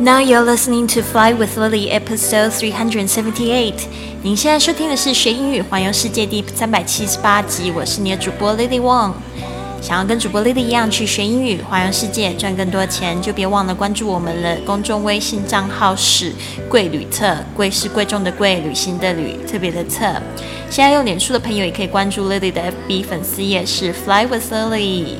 Now you're listening to Fly with Lily, episode three hundred seventy-eight. 您现在收听的是学英语环游世界第三百七十八集，我是你的主播 Lily Wong。想要跟主播 Lily 一样去学英语、环游世界、赚更多钱，就别忘了关注我们的公众微信账号是“贵旅特”，贵是贵重的贵，旅行的旅，特别的特。现在用脸书的朋友也可以关注 Lily 的 FB 粉丝页是 Fly with Lily。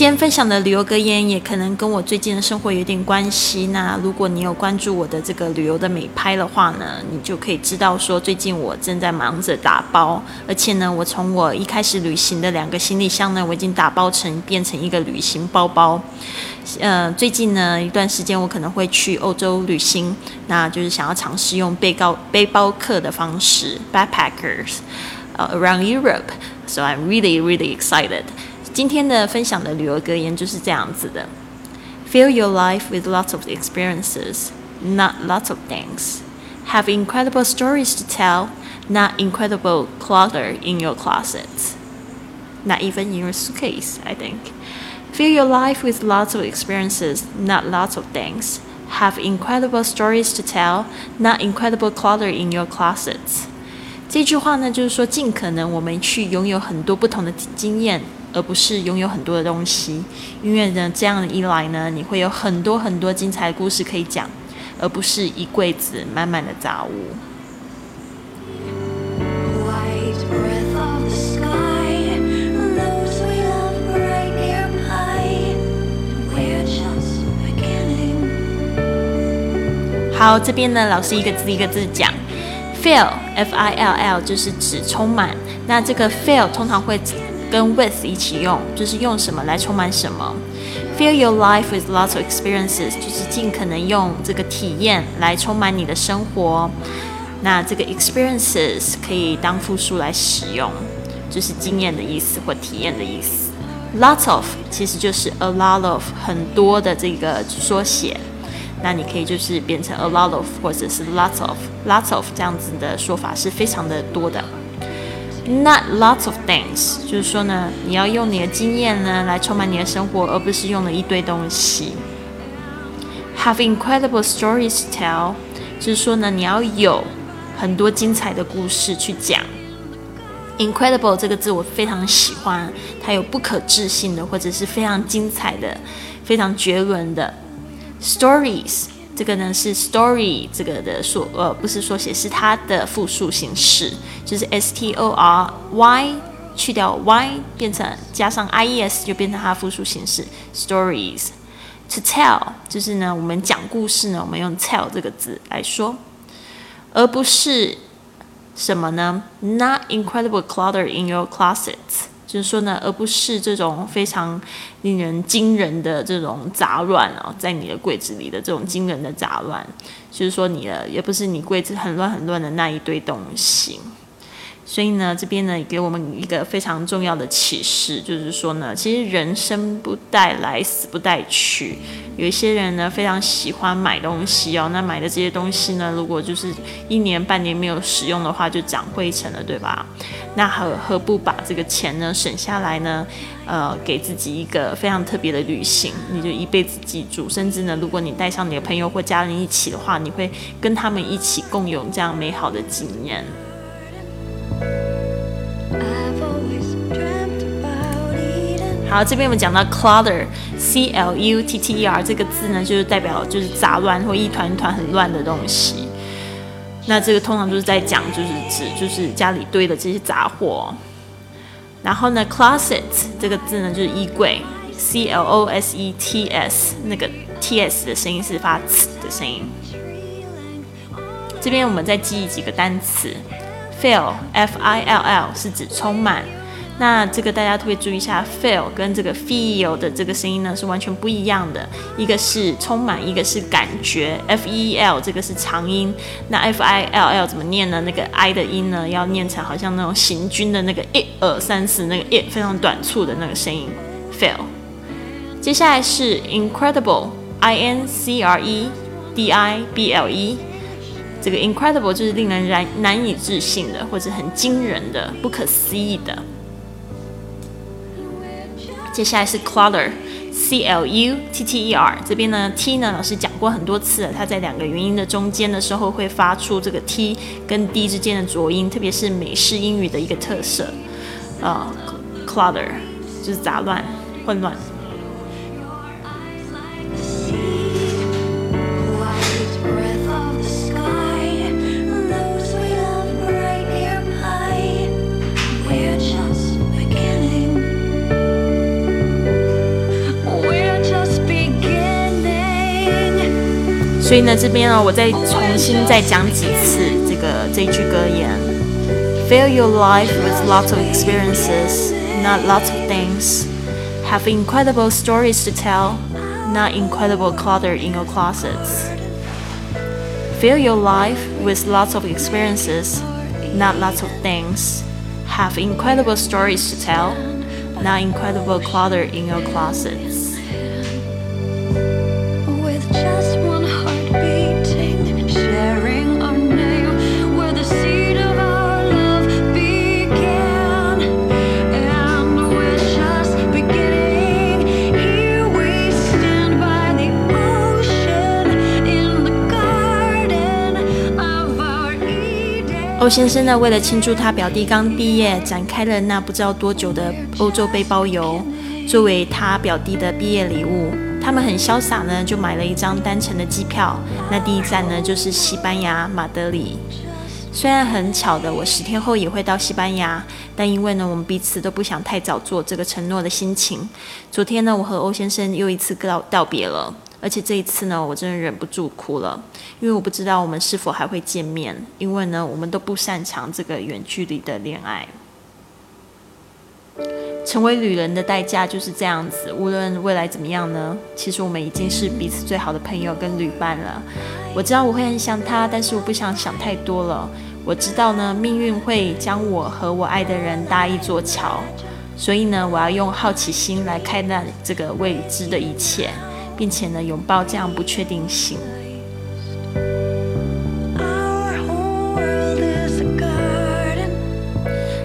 今天分享的旅游格言也可能跟我最近的生活有点关系。那如果你有关注我的这个旅游的美拍的话呢，你就可以知道说，最近我正在忙着打包，而且呢，我从我一开始旅行的两个行李箱呢，我已经打包成变成一个旅行包包。呃，最近呢一段时间我可能会去欧洲旅行，那就是想要尝试用背包背包客的方式，backpackers，呃，around Europe。So I'm really really excited. 今天的分享的旅游格言就是这样子的：Fill your life with lots of experiences, not lots of things. Have incredible stories to tell, not incredible clutter in your closets. Not even in your suitcase, I think. Fill your life with lots of experiences, not lots of things. Have incredible stories to tell, not incredible clutter in your closets. 这句话呢，就是说，尽可能我们去拥有很多不同的经验， 而不是拥有很多的东西，因为呢，这样一来呢，你会有很多很多精彩的故事可以讲，而不是一柜子满满的杂物。好，这边呢，老师一个字一个字讲，fill，f i l l，就是指充满。那这个 fill 通常会。跟 with 一起用，就是用什么来充满什么。Fill your life with lots of experiences，就是尽可能用这个体验来充满你的生活。那这个 experiences 可以当复数来使用，就是经验的意思或体验的意思。Lots of 其实就是 a lot of 很多的这个缩写，那你可以就是变成 a lot of 或者是 lots of lots of 这样子的说法是非常的多的。Not lots of things，就是说呢，你要用你的经验呢来充满你的生活，而不是用了一堆东西。Have incredible stories to tell，就是说呢，你要有很多精彩的故事去讲。Incredible 这个字我非常喜欢，它有不可置信的，或者是非常精彩的、非常绝伦的 stories。这个呢是 story 这个的缩呃不是缩写，是它的复数形式，就是 s t o r y 去掉 y 变成加上 i e s 就变成它的复数形式 stories。To tell 就是呢我们讲故事呢，我们用 tell 这个字来说，而不是什么呢？Not incredible clutter in your closets。就是说呢，而不是这种非常令人惊人的这种杂乱哦，在你的柜子里的这种惊人的杂乱，就是说你的也不是你柜子很乱很乱的那一堆东西。所以呢，这边呢也给我们一个非常重要的启示，就是说呢，其实人生不带来，死不带去。有一些人呢非常喜欢买东西哦，那买的这些东西呢，如果就是一年半年没有使用的话，就长灰尘了，对吧？那何何不把这个钱呢省下来呢？呃，给自己一个非常特别的旅行，你就一辈子记住。甚至呢，如果你带上你的朋友或家人一起的话，你会跟他们一起共有这样美好的经验。好，这边我们讲到 clutter，c l u t t e r 这个字呢，就是代表就是杂乱或一团团很乱的东西。那这个通常就是在讲，就是指就是家里堆的这些杂货。然后呢，closet 这个字呢，就是衣柜，c l o s e t s 那个 t s 的声音是发呲的声音。这边我们再记忆几个单词，fill f i l l 是指充满。那这个大家特别注意一下，feel 跟这个 feel 的这个声音呢是完全不一样的，一个是充满，一个是感觉。f e l 这个是长音，那 f i l l 怎么念呢？那个 i 的音呢要念成好像那种行军的那个一二三四那个一非常短促的那个声音，feel。接下来是 incredible，i n c r e d i b l e。这个 incredible 就是令人难难以置信的，或者很惊人的、不可思议的。接下来是 clutter，C L U T T E R，这边呢 T 呢老师讲过很多次了，它在两个元音的中间的时候会发出这个 T 跟 D 之间的浊音，特别是美式英语的一个特色。呃，clutter 就是杂乱、混乱。所以呢，这边呢，我再重新再讲几次这个这一句格言：Fill your life with lots of experiences, not lots of things. Have incredible stories to tell, not incredible clutter in your closets. Fill your life with lots of experiences, not lots of things. Have incredible stories to tell, not incredible clutter in your closets. 欧先生呢，为了庆祝他表弟刚毕业，展开了那不知道多久的欧洲背包游，作为他表弟的毕业礼物，他们很潇洒呢，就买了一张单程的机票。那第一站呢，就是西班牙马德里。虽然很巧的，我十天后也会到西班牙，但因为呢，我们彼此都不想太早做这个承诺的心情，昨天呢，我和欧先生又一次告道别了。而且这一次呢，我真的忍不住哭了，因为我不知道我们是否还会见面。因为呢，我们都不擅长这个远距离的恋爱。成为旅人的代价就是这样子。无论未来怎么样呢，其实我们已经是彼此最好的朋友跟旅伴了。我知道我会很想他，但是我不想想太多了。我知道呢，命运会将我和我爱的人搭一座桥，所以呢，我要用好奇心来看待这个未知的一切。并且呢，拥抱这样不确定性。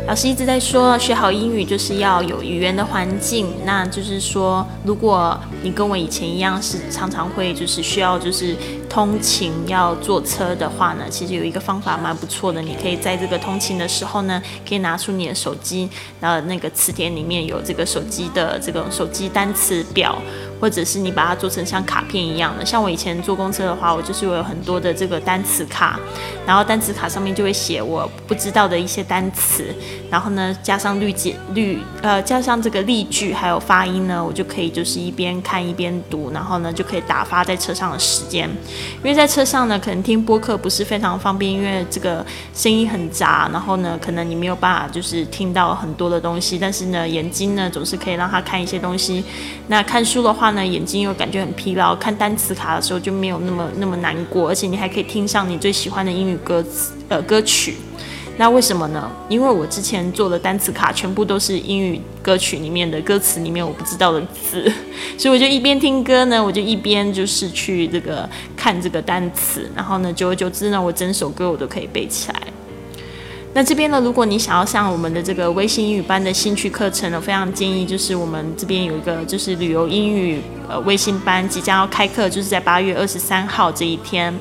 老师一直在说，学好英语就是要有语言的环境。那就是说，如果你跟我以前一样，是常常会就是需要就是通勤要坐车的话呢，其实有一个方法蛮不错的。你可以在这个通勤的时候呢，可以拿出你的手机，然后那个词典里面有这个手机的这个手机单词表。或者是你把它做成像卡片一样的，像我以前坐公车的话，我就是有很多的这个单词卡，然后单词卡上面就会写我不知道的一些单词，然后呢加上绿解绿呃加上这个例句还有发音呢，我就可以就是一边看看一边读，然后呢就可以打发在车上的时间，因为在车上呢可能听播客不是非常方便，因为这个声音很杂，然后呢可能你没有办法就是听到很多的东西，但是呢眼睛呢总是可以让他看一些东西，那看书的。话呢，眼睛又感觉很疲劳，看单词卡的时候就没有那么那么难过，而且你还可以听上你最喜欢的英语歌词呃歌曲。那为什么呢？因为我之前做的单词卡全部都是英语歌曲里面的歌词里面我不知道的字，所以我就一边听歌呢，我就一边就是去这个看这个单词，然后呢，久而久之呢，我整首歌我都可以背起来。那这边呢，如果你想要上我们的这个微信英语班的兴趣课程呢，非常建议就是我们这边有一个就是旅游英语呃微信班即将要开课，就是在八月二十三号这一天。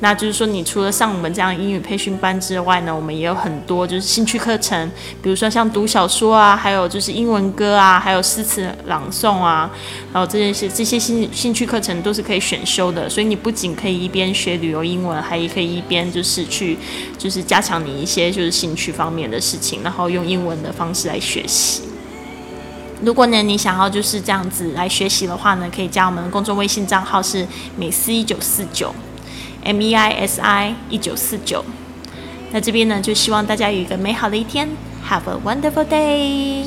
那就是说，你除了上我们这样英语培训班之外呢，我们也有很多就是兴趣课程，比如说像读小说啊，还有就是英文歌啊，还有诗词朗诵啊，然后这些这些兴兴趣课程都是可以选修的。所以你不仅可以一边学旅游英文，还可以一边就是去就是加强你一些就是兴趣方面的事情，然后用英文的方式来学习。如果呢你想要就是这样子来学习的话呢，可以加我们的公众微信账号是美思一九四九。M E I S I 一九四九，那这边呢，就希望大家有一个美好的一天，Have a wonderful day。